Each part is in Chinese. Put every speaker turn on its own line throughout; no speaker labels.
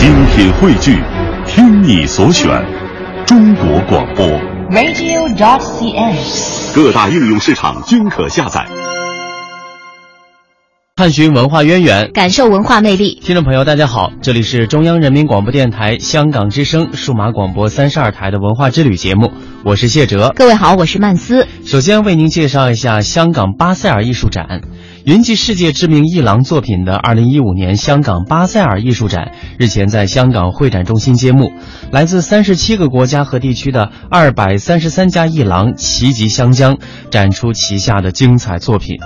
精品汇聚，听你所选，中国广播。
radio.dot.cn，。
各大应用市场均可下载。
探寻文化渊源，
感受文化魅力。
听众朋友，大家好，这里是中央人民广播电台香港之声数码广播三十二台的文化之旅节目，我是谢哲。
各位好，我是曼斯。
首先为您介绍一下香港巴塞尔艺术展。云集世界知名艺廊作品的二零一五年香港巴塞尔艺术展日前在香港会展中心揭幕，来自三十七个国家和地区的二百三十三家艺廊齐集香江，展出旗下的精彩作品。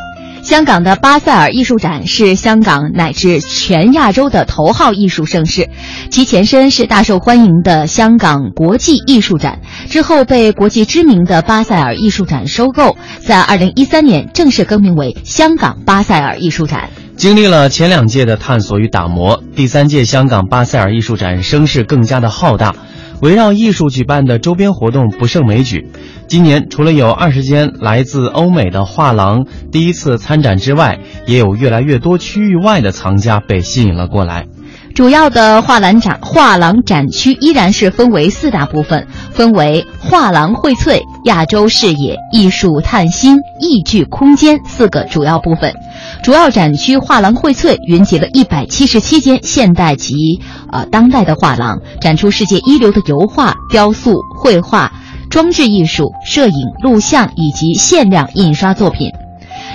香港的巴塞尔艺术展是香港乃至全亚洲的头号艺术盛事，其前身是大受欢迎的香港国际艺术展，之后被国际知名的巴塞尔艺术展收购，在2013年正式更名为香港巴塞尔艺术展。
经历了前两届的探索与打磨，第三届香港巴塞尔艺术展声势更加的浩大。围绕艺术举办的周边活动不胜枚举。今年除了有二十间来自欧美的画廊第一次参展之外，也有越来越多区域外的藏家被吸引了过来。
主要的画廊展画廊展区依然是分为四大部分，分为画廊荟萃、亚洲视野、艺术探新、艺剧空间四个主要部分。主要展区画廊荟萃云集了一百七十七间现代及呃当代的画廊，展出世界一流的油画、雕塑、绘画、装置艺术、摄影、录像以及限量印刷作品。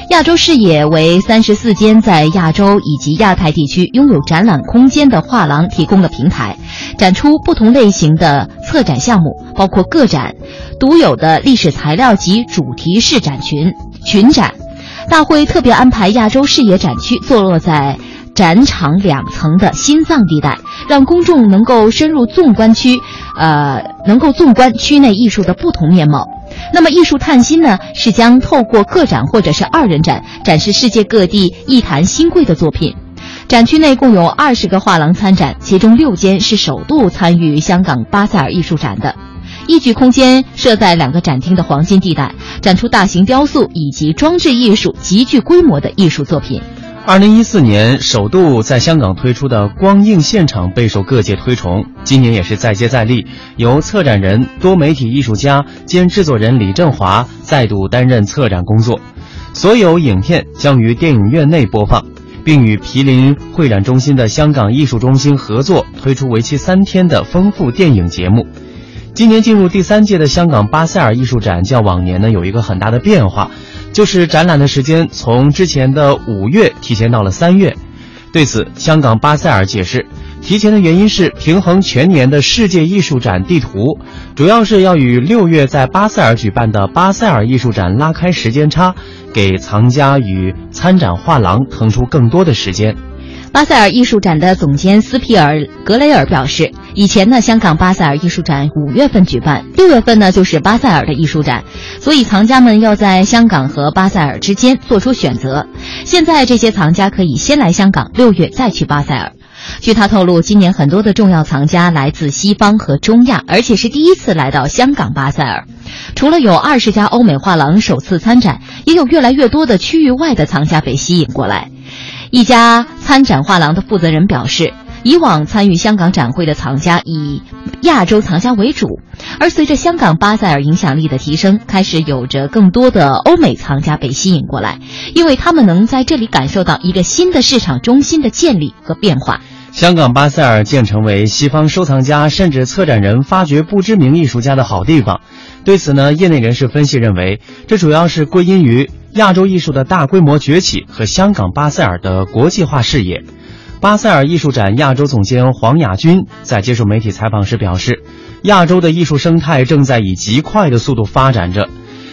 亚洲视野为三十四间在亚洲以及亚太地区拥有展览空间的画廊提供了平台，展出不同类型的策展项目，包括个展、独有的历史材料及主题式展群、群展。大会特别安排亚洲视野展区坐落在展场两层的心脏地带，让公众能够深入纵观区，呃，能够纵观区内艺术的不同面貌。那么艺术探新呢，是将透过个展或者是二人展展示世界各地艺坛新贵的作品。展区内共有二十个画廊参展，其中六间是首度参与香港巴塞尔艺术展的。艺剧空间设在两个展厅的黄金地带，展出大型雕塑以及装置艺术极具规模的艺术作品。
二零一四年首度在香港推出的光映现场备受各界推崇，今年也是再接再厉，由策展人、多媒体艺术家兼制作人李振华再度担任策展工作。所有影片将于电影院内播放，并与毗邻会展中心的香港艺术中心合作推出为期三天的丰富电影节目。今年进入第三届的香港巴塞尔艺术展，较往年呢有一个很大的变化。就是展览的时间从之前的五月提前到了三月，对此，香港巴塞尔解释，提前的原因是平衡全年的世界艺术展地图，主要是要与六月在巴塞尔举办的巴塞尔艺术展拉开时间差，给藏家与参展画廊腾出更多的时间。
巴塞尔艺术展的总监斯皮尔格雷尔表示，以前呢，香港巴塞尔艺术展五月份举办，六月份呢就是巴塞尔的艺术展，所以藏家们要在香港和巴塞尔之间做出选择。现在这些藏家可以先来香港，六月再去巴塞尔。据他透露，今年很多的重要藏家来自西方和中亚，而且是第一次来到香港巴塞尔。除了有二十家欧美画廊首次参展，也有越来越多的区域外的藏家被吸引过来。一家参展画廊的负责人表示，以往参与香港展会的藏家以亚洲藏家为主，而随着香港巴塞尔影响力的提升，开始有着更多的欧美藏家被吸引过来，因为他们能在这里感受到一个新的市场中心的建立和变化。
香港巴塞尔渐成为西方收藏家甚至策展人发掘不知名艺术家的好地方。对此呢，业内人士分析认为，这主要是归因于亚洲艺术的大规模崛起和香港巴塞尔的国际化视野。巴塞尔艺术展亚洲总监黄雅君在接受媒体采访时表示，亚洲的艺术生态正在以极快的速度发展着，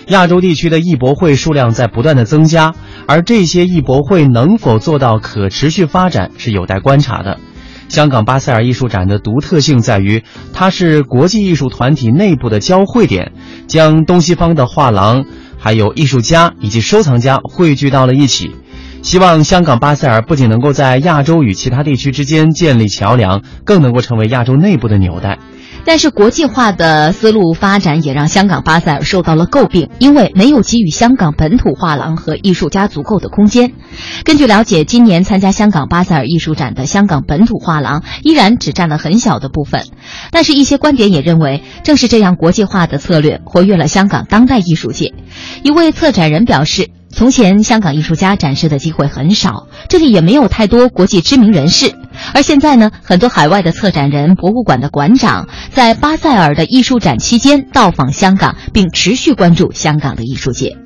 亚洲地区的艺博会数量在不断的增加，而这些艺博会能否做到可持续发展是有待观察的。香港巴塞尔艺术展的独特性在于，它是国际艺术团体内部的交汇点，将东西方的画廊、还有艺术家以及收藏家汇聚到了一起。希望香港巴塞尔不仅能够在亚洲与其他地区之间建立桥梁，更能够成为亚洲内部的纽带。
但是国际化的思路发展也让香港巴塞尔受到了诟病，因为没有给予香港本土画廊和艺术家足够的空间。根据了解，今年参加香港巴塞尔艺术展的香港本土画廊依然只占了很小的部分。但是，一些观点也认为，正是这样国际化的策略活跃了香港当代艺术界。一位策展人表示。从前，香港艺术家展示的机会很少，这里也没有太多国际知名人士。而现在呢，很多海外的策展人、博物馆的馆长在巴塞尔的艺术展期间到访香港，并持续关注香港的艺术界。